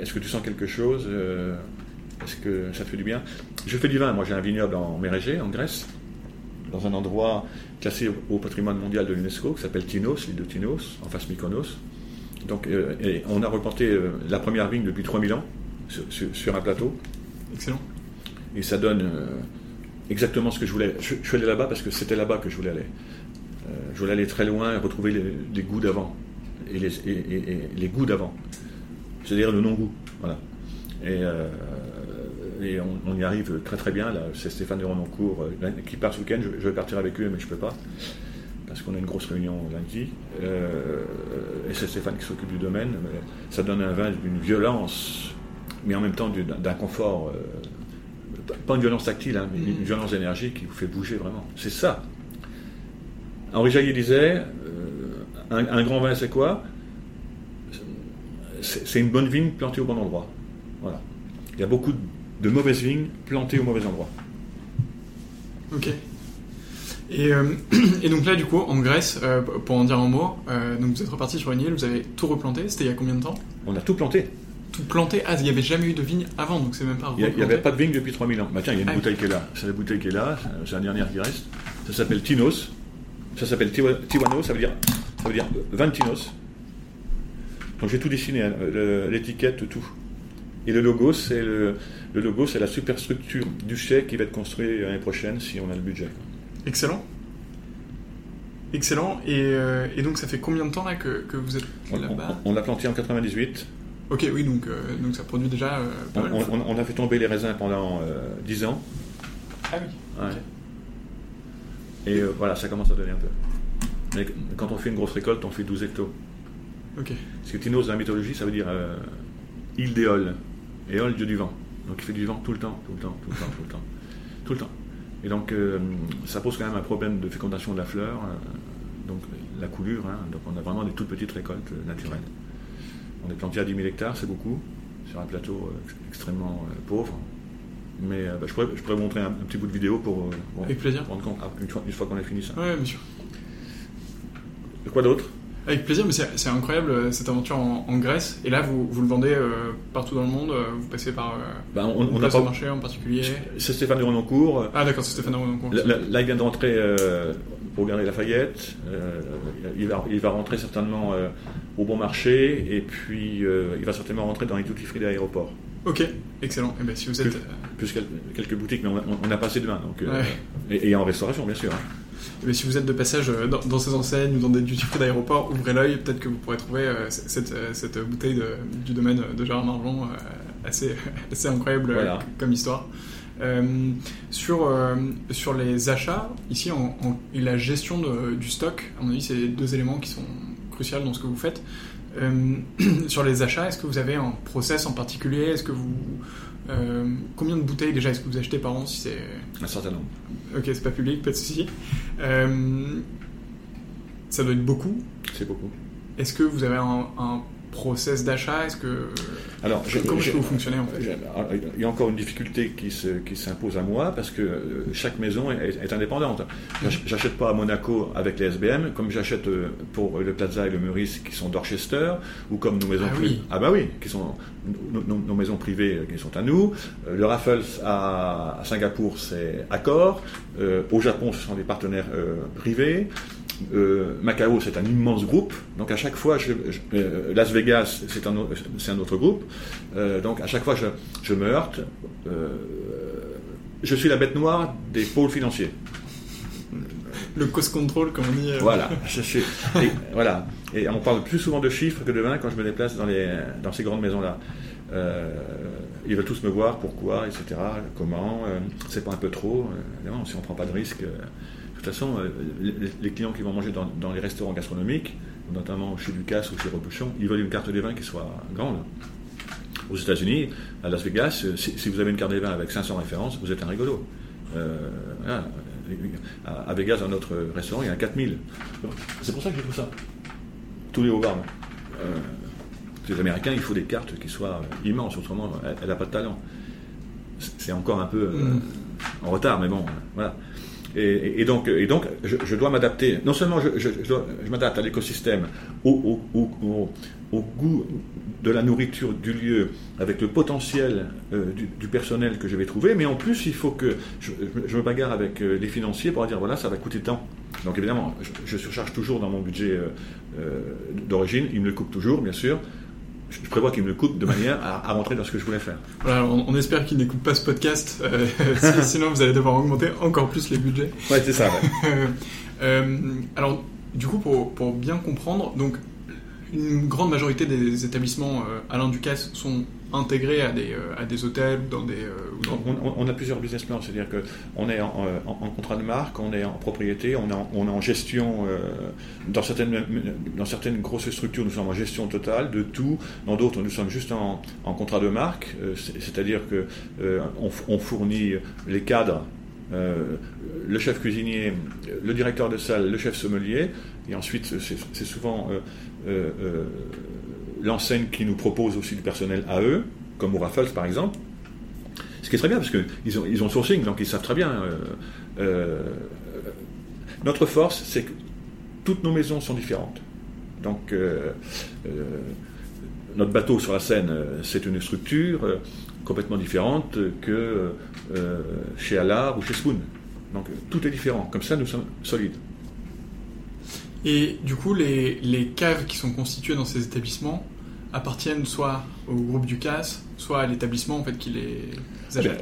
est-ce que tu sens quelque chose Est-ce que ça te fait du bien? Je fais du vin. Moi, j'ai un vignoble en Mérégée, en Grèce dans un endroit classé au patrimoine mondial de l'UNESCO qui s'appelle Tinos, l'île de Tinos, en face Mykonos. Donc, euh, et on a reporté euh, la première vigne depuis 3000 ans sur, un plateau. Excellent. Et ça donne euh, exactement ce que je voulais. Je, suis allé là-bas parce que c'était là-bas que je voulais aller. je voulais aller très loin et retrouver les, goûts d'avant. Et les, les goûts d'avant. C'est-à-dire le non-goût. Voilà. Et et on, y arrive très très bien. Là, c'est Stéphane de Renoncourt euh, qui part ce week-end. Je, vais partir avec eux, mais je ne peux pas parce qu'on a une grosse réunion lundi. Euh, et c'est Stéphane qui s'occupe du domaine. ça donne un vin d'une violence, mais en même temps d'un confort. Euh, pas une violence tactile, hein, mais une violence d'énergie qui vous fait bouger vraiment. C'est ça. Henri Jaillet disait un, un, grand vin, c'est quoi? C'est une bonne vigne plantée au bon endroit. Voilà. Il y a beaucoup de de mauvaises vignes plantées au mauvais endroit. Ok. Et, euh, (clears throat) et, donc là, du coup, en Grèce, euh, pour en dire un mot, euh, donc vous êtes reparti sur une île, vous avez tout replanté. C'était il y a combien de temps? On a tout planté. Tout planté Ah, il n'y avait jamais eu de vigne avant, donc c'est même pas. Il n'y avait pas de vigne depuis 3000 ans. Bah tiens, il y a une ah bouteille qui est là. C'est la bouteille qui est là, c'est la dernière qui reste. Ça s'appelle Tinos. Ça s'appelle Tiwano, ça veut dire, ça veut dire 20 Tinos. Donc j'ai tout dessiné, hein, l'étiquette, tout. Et le logo, c'est le, logo, c'est la superstructure du chèque qui va être construit l'année prochaine si on a le budget. Excellent. Excellent. Euh, et, donc, ça fait combien de temps là que, vous êtes là-bas On, l'a planté en 98. Ok, oui, donc, euh, donc ça produit déjà. Euh, on, a fait tomber les raisins pendant 10 ans. Ah oui. Et voilà, ça commence à donner un peu. Mais quand on fait une grosse récolte, on fait 12 hectos. Ok. Parce que Tinos, dans la mythologie, ça veut dire île d'éole. Et dieu du vent. Donc il fait du vent tout le temps, tout le temps, tout le temps, tout le temps. Tout le temps. Et donc euh, ça pose quand même un problème de fécondation de la fleur, euh, donc la coulure. Hein. donc on a vraiment des toutes petites récoltes euh, naturelles. On est planté à 10 000 hectares, c'est beaucoup, sur un plateau extrêmement pauvre. Mais bah, je, pourrais, je, pourrais, montrer un, petit bout de vidéo pour, Avec plaisir. rendre compte ah, une fois, fois qu'on a fini ça. Oui, bien sûr. quoi d'autre? Avec plaisir, mais c'est incroyable euh, cette aventure en, Grèce. Et là, vous, vous le vendez euh, partout dans le monde euh, Vous passez par ben, on, on a pas... marché en particulier C'est Stéphane de Renoncourt. Ah d'accord, c'est Stéphane de Renoncourt. Là, il vient de rentrer pour garder Lafayette. il, va, il va rentrer certainement au bon marché. Et puis, il va certainement rentrer dans les duty free de l'aéroport. Ok, excellent. Et eh ben, si vous êtes... Plus, quelques boutiques, mais on, a passé demain. Donc, et, et, en restauration, bien sûr. Mais si vous êtes de passage euh, dans, ces enseignes ou dans des duty free d'aéroport, ouvrez l'œil, peut-être que vous pourrez trouver euh, cette, euh, cette, bouteille du domaine de Gérard Marjon assez, (laughs) assez incroyable comme histoire. sur, sur les achats, ici, en, et la gestion du stock, à mon avis, c'est deux éléments qui sont cruciaux dans ce que vous faites. (clears throat) sur les achats, est-ce que vous avez un process en particulier? Est-ce que vous euh, combien de bouteilles déjà est-ce que vous achetez par an si c'est... Un certain nombre. Ok, c'est pas public, pas de souci. Euh, ça doit être beaucoup. C'est beaucoup. Est-ce que vous avez un process d'achat Est-ce que alors comment est-ce que vous fonctionnez en fait? Il y a encore une difficulté qui, qui s'impose à moi parce que euh, chaque maison est, indépendante. J'achète pas à Monaco avec les SBM comme j'achète euh, pour le Plaza et le Meurice qui sont Dorchester ou comme nos maisons ah privées. Ah bah oui, qui sont nos, maisons privées qui sont à nous. Euh, le Raffles à, Singapour c'est Accor. au Japon ce sont des partenaires privés. Euh, Macao, c'est un immense groupe. Donc à chaque fois, je, euh, Las Vegas, c'est un, un, autre groupe. Euh, donc à chaque fois, je, je me heurte. je suis la bête noire des pôles financiers. Le cost control, comme on dit. Voilà. (laughs) et, voilà. Et on parle plus souvent de chiffres que de vin quand je me déplace dans, les, dans ces grandes maisons-là. ils veulent tous me voir, pourquoi, etc. Comment. c'est pas un peu trop. évidemment, si on prend pas de risque toute façon, euh, les, clients qui vont manger dans, les restaurants gastronomiques, notamment chez Lucas ou chez Rebuchon, ils veulent une carte des vins qui soit grande. Aux États-Unis, à Las Vegas, euh, si, vous avez une carte des vins avec 500 références, vous êtes un rigolo. Euh, À, Vegas, dans notre restaurant, il y en a 4000. C'est pour ça que j'ai tout ça. Tous les hauts euh, les Américains, il faut des cartes qui soient immenses, autrement, elle n'a pas de talent. C'est encore un peu mm. en retard, mais bon, voilà. Et, donc, je, dois m'adapter. Non seulement je, m'adapte à l'écosystème, au, goût de la nourriture du lieu, avec le potentiel euh, du, personnel que je vais trouver, mais en plus, il faut que je, me bagarre avec euh, les financiers pour dire voilà, ça va coûter tant. Donc évidemment, je, surcharge toujours dans mon budget euh, d'origine, il me le coupe toujours, bien sûr je prévois qu'il me coupe de manière à, rentrer dans ce que je voulais faire. Voilà, on, espère qu'il n'écoute pas ce podcast, euh, (laughs) sinon vous allez devoir augmenter encore plus les budgets. Ouais, c'est ça. (laughs) Euh, alors, du coup, pour, pour, bien comprendre, donc une grande majorité des établissements euh, Alain Ducasse sont intégrés à des, euh, à des hôtels dans des... Euh, on, a plusieurs business plans, c'est-à-dire qu'on est en, contrat de marque, on est en propriété, on est en, on est en gestion, dans, certaines, dans certaines grosses structures nous sommes en gestion totale de tout, dans d'autres nous sommes juste en, contrat de marque, c'est-à-dire que on, fournit les cadres le chef cuisinier, le directeur de salle, le chef sommelier, et ensuite c'est souvent euh, euh, l'enseigne qui nous propose aussi du personnel à eux, comme au Raffles par exemple. Ce qui est très bien parce qu'ils ont, ils ont sourcing, donc ils savent très bien. Euh, notre force, c'est que toutes nos maisons sont différentes. Donc, notre bateau sur la Seine, c'est une structure complètement différente que chez Allard ou chez Spoon. Donc, tout est différent. Comme ça, nous sommes solides. Et du coup, les, les, caves qui sont constituées dans ces établissements appartiennent soit au groupe du CAS, soit à l'établissement en fait qui les ah ben,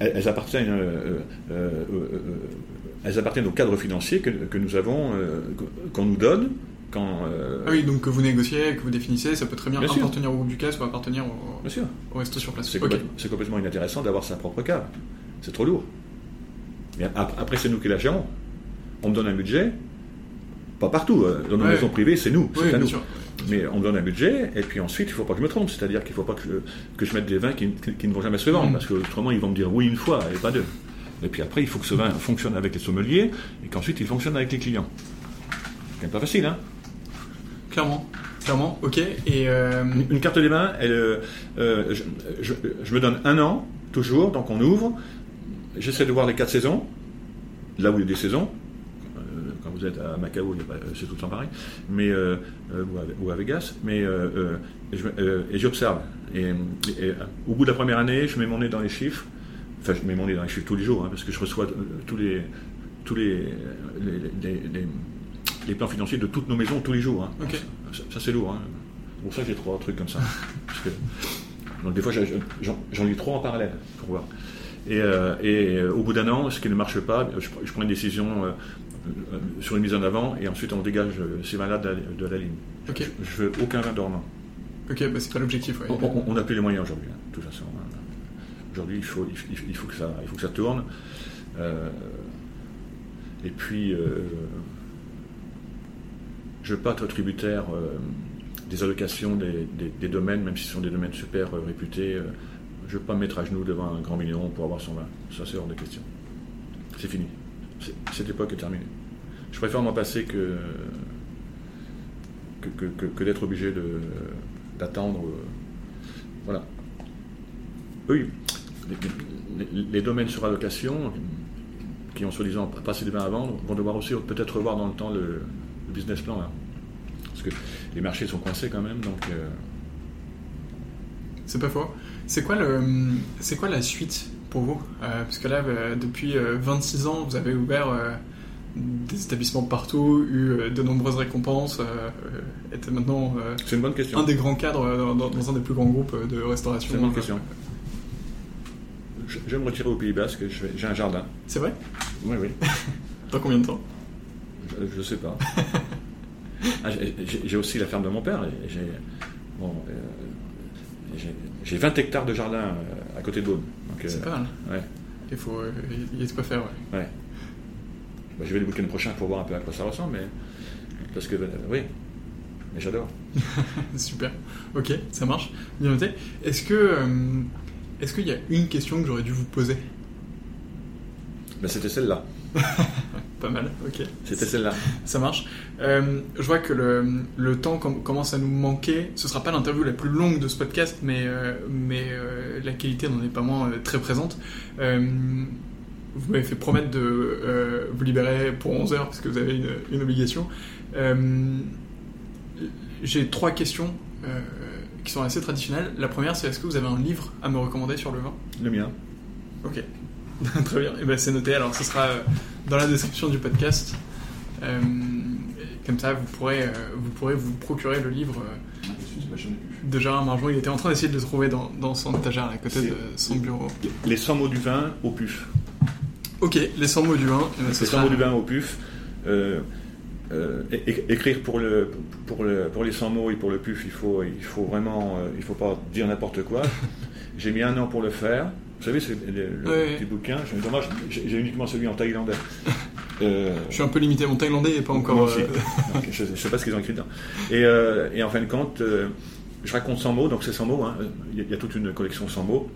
elles, appartiennent, euh, euh, euh, elles appartiennent au cadre financier que, que nous avons, qu'on nous donne. Quand, Ah oui, donc que vous négociez, que vous définissez, ça peut très bien, appartenir au groupe du CAS ou appartenir au, bien au resto sur place. C'est complètement inintéressant d'avoir sa propre cave. C'est trop lourd. après, c'est nous qui la gérons. On me donne un budget, pas partout. Hein. Dans nos maisons privées, c'est nous, c'est à nous. Mais on donne un budget, et puis ensuite, il ne faut pas que je me trompe. C'est-à-dire qu'il ne faut pas que je, que je, mette des vins qui, ne vont jamais se vendre, mm. parce que autrement, ils vont me dire oui une fois et pas deux. Et puis après, il faut que ce vin fonctionne avec les sommeliers, et qu'ensuite, il fonctionne avec les clients. C'est pas facile, hein Clairement. Clairement, ok. Et euh, Une carte des vins, elle, euh, euh, je, je, me donne un an, toujours, donc on ouvre. J'essaie de voir les quatre saisons, là où il y a des saisons vous êtes à Macao, c'est tout le temps pareil, mais, euh, euh, ou, à, Vegas, mais euh, et j'observe. Et, au bout de la première année, je mets mon nez dans les chiffres. Enfin, je mets mon nez dans les chiffres tous les jours, hein, parce que je reçois tous les tous les les, plans financiers de toutes nos maisons tous les jours. Hein. Ça, c'est lourd. Hein. Pour ça, j'ai trois trucs comme ça. (laughs) donc des fois, j'en lis trois en parallèle pour voir. Et, et, au bout d'un an, ce qui ne marche pas, je, je prends une décision euh, sur une mise en avant, et ensuite on dégage euh, ces vins-là de, la ligne. Je, ne veux aucun vin dormant. Ok, bah c'est pas l'objectif. On n'a plus les moyens aujourd'hui, hein, de toute façon. Hein. Aujourd'hui, il faut, il, faut que ça, il faut que ça tourne. Euh, et puis, je ne veux pas être tributaire des allocations des, domaines, même si ce sont des domaines super réputés. je ne veux pas me mettre à genoux devant un grand million pour avoir son vin. Ça, c'est hors de question. C'est fini cette époque est terminée. Je préfère m'en passer que, que, d'être obligé d'attendre. Euh, voilà. Oui, les, domaines sur allocation, qui ont soi-disant passé des mains à vendre, vont devoir aussi peut-être revoir dans le temps le, business plan. Parce que les marchés sont coincés quand même, donc. Euh, C'est pas faux. C'est quoi, c'est quoi la suite pour vous euh, Parce que là, euh, depuis 26 euh, ans, vous avez ouvert des établissements partout, eu de nombreuses récompenses, était maintenant une bonne question. un des grands cadres dans, un des plus grands groupes de restauration. C'est une bonne question. Je, vais me retirer au Pays Basque, j'ai un jardin. C'est vrai? Oui, oui. (laughs) dans combien de temps? Je ne sais pas. (laughs) Ah, j'ai aussi la ferme de mon père. J'ai 20 hectares de jardin à côté de Beaune. C'est pas mal. Ouais. Il faut, il y a de quoi faire, ouais. ouais. Bah, je vais le week-end prochain pour voir un peu à quoi ça ressemble, mais parce que oui, mais j'adore. (laughs) Super. Ok, ça marche. Bien noté. Est-ce que euh, est-ce qu'il y a une question que j'aurais dû vous poser? Ben, C'était celle-là. (laughs) Pas mal, ok. C'était celle-là. Ça marche. Euh, je vois que le, le temps commence à nous manquer. Ce sera pas l'interview la plus longue de ce podcast, mais, euh, mais euh, la qualité n'en est pas moins très présente. vous m'avez fait promettre de vous libérer pour 11 heures parce que vous avez une, une obligation. J'ai trois questions qui sont assez traditionnelles. La première, c'est est-ce que vous avez un livre à me recommander sur le vin? Le mien. Ok. (laughs) Très bien. Et eh ben c'est noté. Alors, ce sera dans la description du podcast. Euh, comme ça, vous pourrez, euh, vous pourrez vous procurer le livre euh, de Gérard Marjon. Il était en train d'essayer de le trouver dans, dans son étagère à côté de son bureau. Les 100 mots du vin au puf. Ok, les 100 mots du vin. les 100 mots du vin au puf. écrire pour, le, pour, le, pour les 100 mots et pour le puf, il faut, il faut vraiment, il faut pas dire n'importe quoi. J'ai mis un an pour le faire. Vous savez, c'est le, petit bouquin. Dommage, j'ai uniquement celui en thaïlandais. (laughs) Euh, je suis un peu limité, mon thaïlandais n'est pas encore. Euh, (laughs) je ne sais pas ce qu'ils ont écrit dedans. Et, euh, et en fin de compte, je raconte 100 mots, donc c'est 100 mots. Hein. Il y, a toute une collection 100 mots.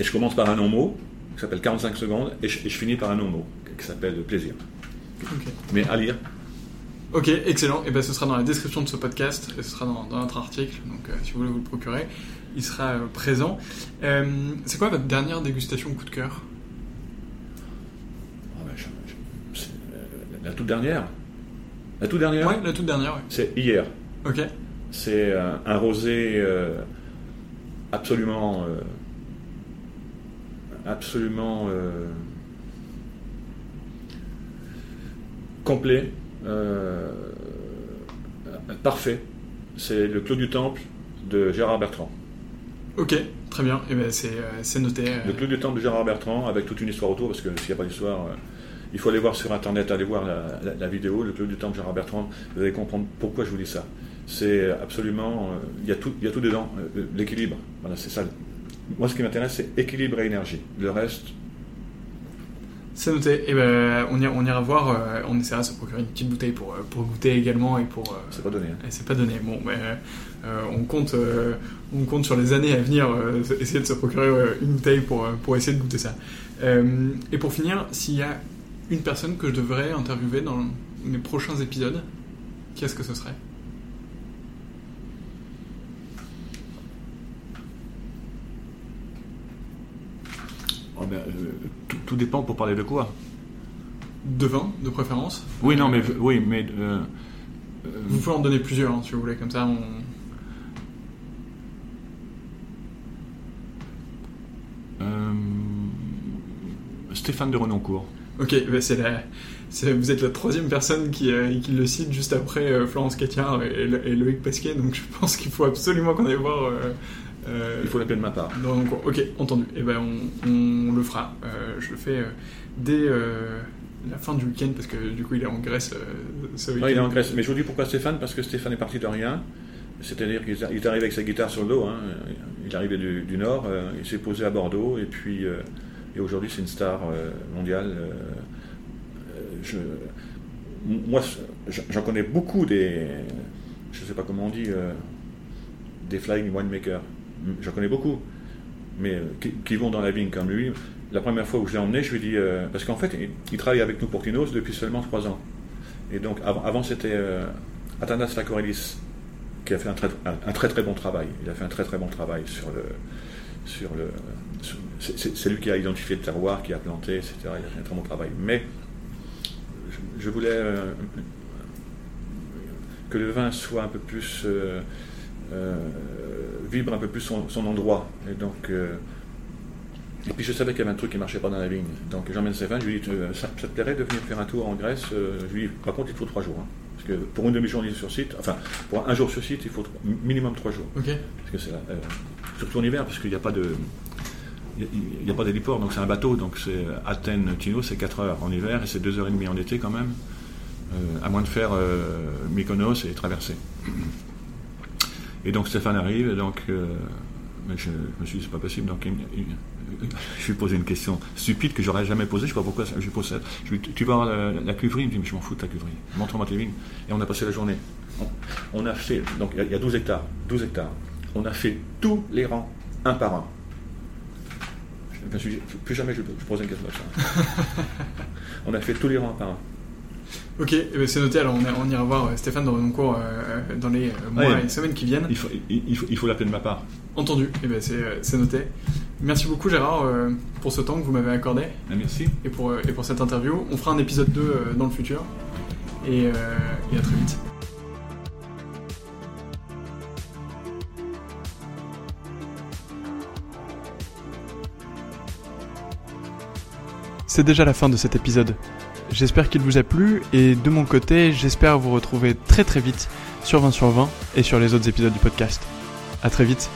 Et je commence par un non-mot, qui s'appelle 45 secondes, et je, finis par un non-mot, qui s'appelle plaisir. Mais à lire. Ok, excellent. Et ben, ce sera dans la description de ce podcast, et ce sera dans, dans notre article. Donc, si vous voulez vous le procurer il sera euh, présent. Euh, c'est quoi votre dernière dégustation coup de cœur? Ah euh, La toute dernière La toute dernière? Oui, la toute dernière, C'est hier. Ok. C'est un, rosé absolument. absolument. complet. parfait. C'est le Clos du Temple de Gérard Bertrand. Ok, très bien. Et eh ben c'est, euh, noté. Euh. Le Club du Temple de Gérard Bertrand, avec toute une histoire autour, parce que s'il n'y a pas d'histoire, euh, il faut aller voir sur Internet, aller voir la, vidéo, le Club du Temple de Gérard Bertrand, vous allez comprendre pourquoi je vous dis ça. C'est absolument... Il y, a tout, il y a tout dedans. L'équilibre, voilà, c'est ça. Moi, ce qui m'intéresse, c'est équilibre et énergie. Le reste, c'est noté. Et ben, on, ira, on ira voir. Euh, on essaiera de se procurer une petite bouteille pour, euh, pour goûter également et pour. Euh, c'est pas donné. Hein. C'est pas donné. Bon, mais on compte, on compte sur les années à venir essayer de se procurer une bouteille pour pour essayer de goûter ça. et pour finir, s'il y a une personne que je devrais interviewer dans mes prochains épisodes, qui est-ce que ce serait? Ben, tout, dépend pour parler de quoi De vin, de préférence Oui, non, mais. Oui, mais euh, vous pouvez en donner plusieurs, hein, si vous voulez, comme ça on. Euh, Stéphane de Renoncourt. Ok, bah, c'est la, vous êtes la troisième personne qui, euh, qui le cite juste après Florence Catillard et, Loïc Pasquet, donc je pense qu'il faut absolument qu'on aille voir euh, Il faut l'appeler de ma part. Donc, ok, entendu. Et eh ben, on, le fera. Euh, je le fais euh, dès la fin du week-end parce que du coup, il est en Grèce ce week-end. il est en Grèce. Mais je vous dis pourquoi Stéphane Parce que Stéphane est parti de rien. C'est-à-dire qu'il est arrivé avec sa guitare sur le dos. Hein. Il est arrivé du, Nord. il s'est posé à Bordeaux. Et puis, et aujourd'hui, c'est une star mondiale. Je, moi, j'en connais beaucoup des. Je ne sais pas comment on dit. des flying winemakers j'en connais beaucoup, mais euh, qui, vont dans la vigne comme lui. La première fois où je l'ai emmené, je lui ai dit, euh, parce qu'en fait, il, travaille avec nous pour Kinos depuis seulement trois ans. Et donc, avant, c'était euh, Athanas Lacorelis, qui a fait un très, un, très très bon travail. Il a fait un très très bon travail sur le. Sur le c'est lui qui a identifié le terroir, qui a planté, etc. Il a fait un très bon travail. Mais je, voulais que le vin soit un peu plus vibre un peu plus son, endroit. Et donc, euh, et puis je savais qu'il y avait un truc qui marchait pas dans la vigne. Donc j'emmène Stéphane, je lui dis ça, te plairait de venir faire un tour en Grèce euh, Je lui dis par contre il faut trois jours. Hein. parce que pour une demi-journée sur site, enfin pour un jour sur site, il faut minimum trois jours. Parce que c'est euh, surtout en hiver, parce qu'il n'y a pas de. Il n'y a, pas d'héliport, donc c'est un bateau, donc c'est Athènes-Tino, c'est 4 heures en hiver et c'est 2 heures et demie en été quand même, à moins de faire Mykonos et traverser. Et donc Stéphane arrive, et donc euh, je, me suis dit, c'est pas possible. Donc je lui ai posé une question stupide que j'aurais jamais posée, je sais pas pourquoi je lui pose ça. Je lui tu vas voir la, cuverie? Il me dit, mais je m'en fous de ta cuverie. Montre-moi tes vignes. Et on a passé la journée. On, a fait, donc il y, a 12 hectares, 12 hectares. On a fait tous les rangs, un par un. plus jamais je, je pose une question comme ça. (laughs) on a fait tous les rangs par un. Ok, eh ben, c'est noté. Alors on, ira voir euh, Stéphane dans mon cours euh, dans les mois et semaines qui viennent. Il faut, il, faut, il faut l'appeler de ma part. Entendu. Et eh ben, c'est noté. Merci beaucoup Gérard pour ce temps que vous m'avez accordé. Ah, merci. Et pour, et pour cette interview. On fera un épisode 2 dans le futur. Et, et à très vite. C'est déjà la fin de cet épisode. J'espère qu'il vous a plu et de mon côté, j'espère vous retrouver très très vite sur 20 sur 20 et sur les autres épisodes du podcast. A très vite